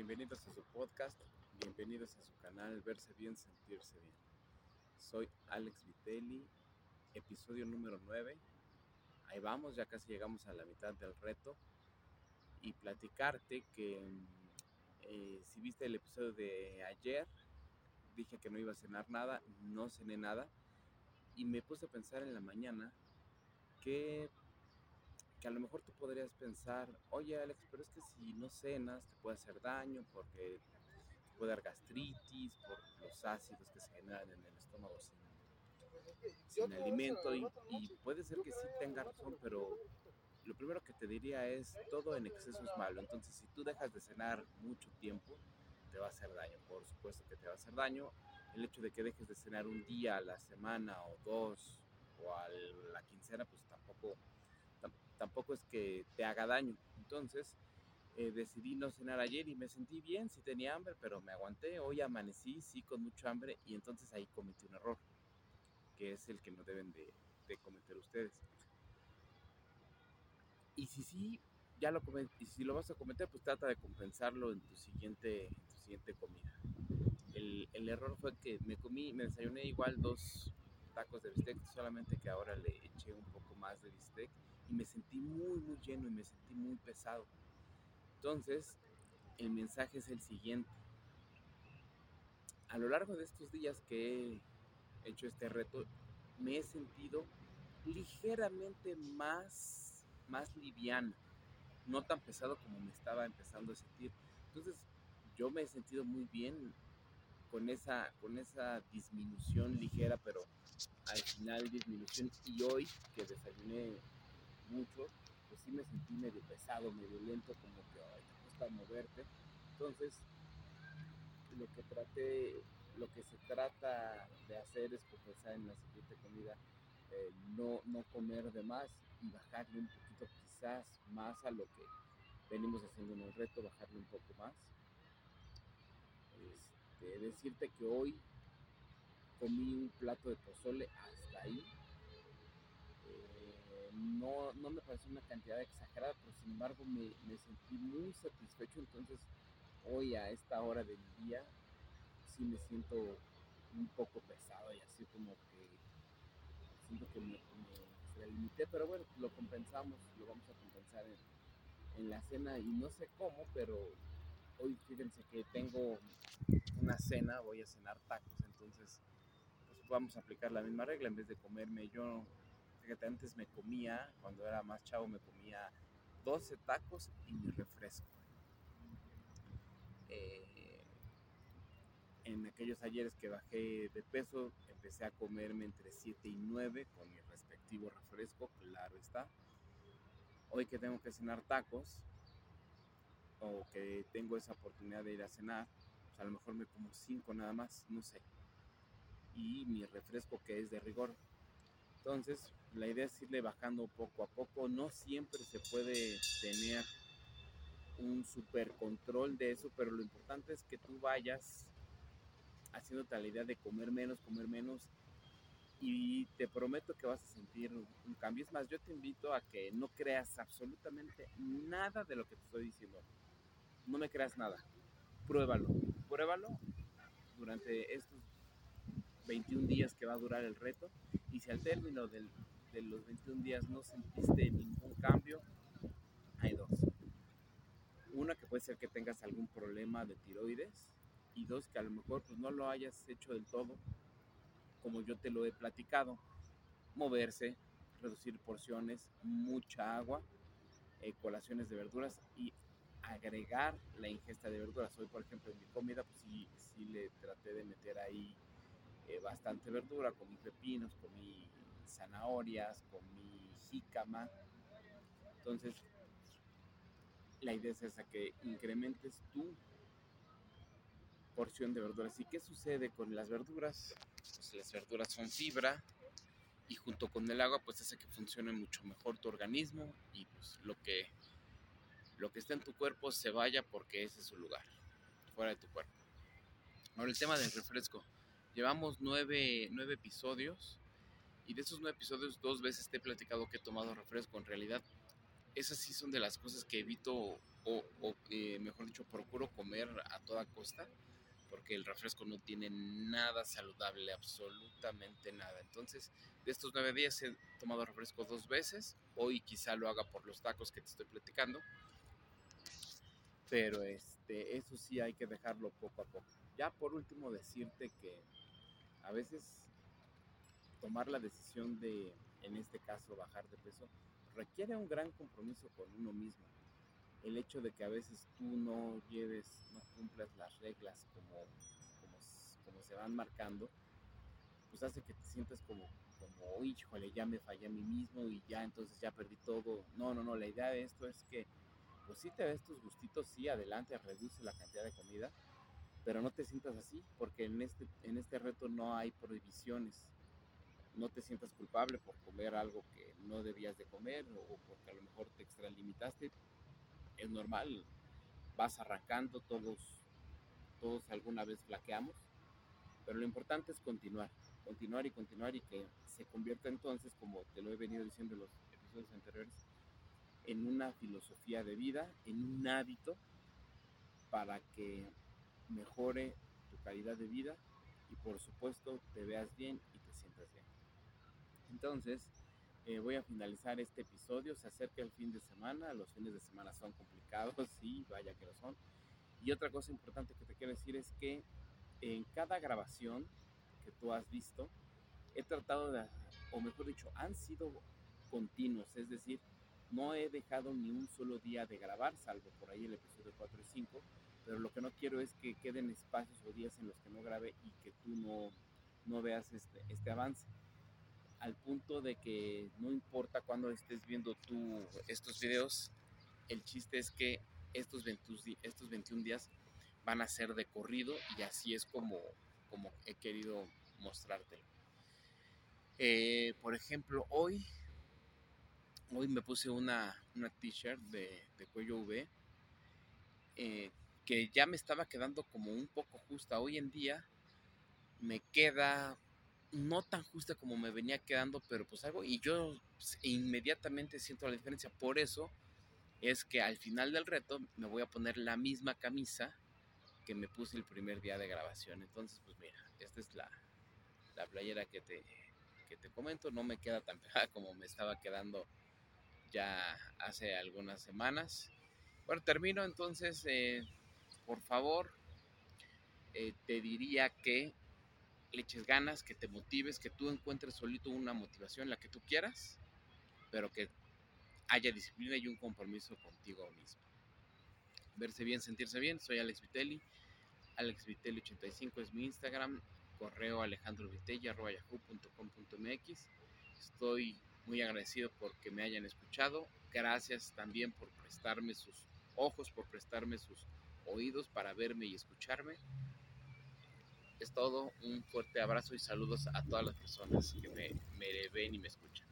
bienvenidos a su podcast, bienvenidos a su canal Verse Bien, Sentirse Bien. Soy Alex Vitelli, episodio número 9. Ahí vamos, ya casi llegamos a la mitad del reto. Y platicarte que eh, si viste el episodio de ayer, dije que no iba a cenar nada, no cené nada. Y me puse a pensar en la mañana que que a lo mejor tú podrías pensar, oye Alex, pero es que si no cenas te puede hacer daño porque te puede dar gastritis por los ácidos que se generan en el estómago sin, alimento y, y, puede ser que sí tenga razón, pero lo primero que te diría es todo en exceso es malo, entonces si tú dejas de cenar mucho tiempo te va a hacer daño, por supuesto que te va a hacer daño, el hecho de que dejes de cenar un día a la semana o dos o a la quincena pues tampoco tampoco es que te haga daño. Entonces eh, decidí no cenar ayer y me sentí bien, sí tenía hambre, pero me aguanté. Hoy amanecí, sí, con mucho hambre y entonces ahí cometí un error, que es el que no deben de, cometer ustedes. Y si sí, ya lo y si lo vas a cometer, pues trata de compensarlo en tu siguiente, siguiente comida. El, el, error fue que me comí, me desayuné igual dos tacos de bistec, solamente que ahora le eché un poco más de bistec y me sentí muy, muy lleno y me sentí muy pesado. Entonces, el mensaje es el siguiente. A lo largo de estos días que he hecho este reto, me he sentido ligeramente más, más liviano, no tan pesado como me estaba empezando a sentir. Entonces, yo me he sentido muy bien con esa, con esa disminución ligera, pero al final disminución. Y hoy que desayuné mucho, pues sí me sentí medio pesado, medio lento, como que te cuesta moverte. Entonces, lo que traté, lo que se trata de hacer es compensar en la siguiente comida, eh, no, no comer de más y bajarle un poquito quizás más a lo que venimos haciendo en el reto, bajarle un poco más. Este, decirte que hoy comí un plato de pozole hasta ahí no, no me pareció una cantidad exagerada, pero sin embargo me, me, sentí muy satisfecho. Entonces, hoy a esta hora del día, sí me siento un poco pesado y así como que siento que me, me limité, pero bueno, lo compensamos, lo vamos a compensar en, en la cena y no sé cómo, pero hoy fíjense que tengo una cena, voy a cenar tacos, entonces pues vamos a aplicar la misma regla, en vez de comerme yo Fíjate, antes me comía, cuando era más chavo, me comía 12 tacos y mi refresco. Eh, en aquellos ayeres que bajé de peso, empecé a comerme entre 7 y 9 con mi respectivo refresco, claro está. Hoy que tengo que cenar tacos, o que tengo esa oportunidad de ir a cenar, pues a lo mejor me como 5 nada más, no sé. Y mi refresco que es de rigor. Entonces, la idea es irle bajando poco a poco. No siempre se puede tener un super control de eso, pero lo importante es que tú vayas haciéndote la idea de comer menos, comer menos. Y te prometo que vas a sentir un cambio. Es más, yo te invito a que no creas absolutamente nada de lo que te estoy diciendo. No me creas nada. Pruébalo. Pruébalo durante estos 21 días que va a durar el reto. Y si al término del de los 21 días no sentiste ningún cambio, hay dos. Una que puede ser que tengas algún problema de tiroides y dos que a lo mejor pues no lo hayas hecho del todo como yo te lo he platicado. Moverse, reducir porciones, mucha agua, eh, colaciones de verduras y agregar la ingesta de verduras. Hoy, por ejemplo, en mi comida, pues sí, sí le traté de meter ahí eh, bastante verdura, comí pepinos, comí zanahorias, con mi jícama. Entonces, la idea es esa, que incrementes tu porción de verduras. ¿Y qué sucede con las verduras? Pues las verduras son fibra y junto con el agua pues hace que funcione mucho mejor tu organismo y pues lo que, lo que está en tu cuerpo se vaya porque ese es su lugar, fuera de tu cuerpo. Ahora el tema del refresco. Llevamos nueve, nueve episodios y de esos nueve episodios, dos veces te he platicado que he tomado refresco. En realidad, esas sí son de las cosas que evito o, eh, mejor dicho, procuro comer a toda costa, porque el refresco no tiene nada saludable, absolutamente nada. Entonces, de estos nueve días he tomado refresco dos veces, hoy quizá lo haga por los tacos que te estoy platicando, pero este, eso sí hay que dejarlo poco a poco. Ya por último decirte que a veces tomar la decisión de, en este caso, bajar de peso, requiere un gran compromiso con uno mismo el hecho de que a veces tú no lleves, no cumplas las reglas como, como, se van marcando, pues hace que te sientas como, como, híjole, ya me fallé a mí mismo y ya entonces ya perdí todo. No, no, no, la idea de esto es que, pues si te ves tus gustitos, sí, adelante, reduce la cantidad de comida, pero no te sientas así, porque en este, en este reto no hay prohibiciones. No te sientas culpable por comer algo que no debías de comer o porque a lo mejor te extralimitaste es normal, vas arrancando, todos, todos alguna vez flaqueamos, pero lo importante es continuar, continuar y continuar y que se convierta entonces, como te lo he venido diciendo en los episodios anteriores, en una filosofía de vida, en un hábito para que mejore tu calidad de vida y por supuesto te veas bien y te sientas bien. Entonces, eh, voy a finalizar este episodio. Se acerca el fin de semana. Los fines de semana son complicados, sí, vaya que lo son. Y otra cosa importante que te quiero decir es que en cada grabación que tú has visto, he tratado de, o mejor dicho, han sido continuos. Es decir, no he dejado ni un solo día de grabar, salvo por ahí el episodio 4 y 5. Pero lo que no quiero es que queden espacios o días en los que no grabe y que tú no, no veas este, este avance al punto de que no importa cuando estés viendo tú estos videos, el chiste es que estos 21, estos 21 días van a ser de corrido y así es como, como he querido mostrártelo. Eh, por ejemplo, hoy, hoy me puse una, una t-shirt de, cuello V eh, que ya me estaba quedando como un poco justa. Hoy en día me queda no tan justa como me venía quedando, pero pues algo, y yo inmediatamente siento la diferencia. Por eso es que al final del reto me voy a poner la misma camisa que me puse el primer día de grabación. Entonces, pues mira, esta es la, la playera que te, que te comento. No me queda tan pegada como me estaba quedando ya hace algunas semanas. Bueno, termino entonces, eh, por favor, eh, te diría que le eches ganas, que te motives, que tú encuentres solito una motivación, la que tú quieras, pero que haya disciplina y un compromiso contigo mismo. Verse bien, sentirse bien. Soy Alex Vitelli. Alex Vitelli 85 es mi Instagram. Correo alejandrovitelli.yahoo.com.mx. Estoy muy agradecido porque me hayan escuchado. Gracias también por prestarme sus ojos, por prestarme sus oídos para verme y escucharme es todo. Un fuerte abrazo y saludos a todas las personas que me, me ven y me escuchan.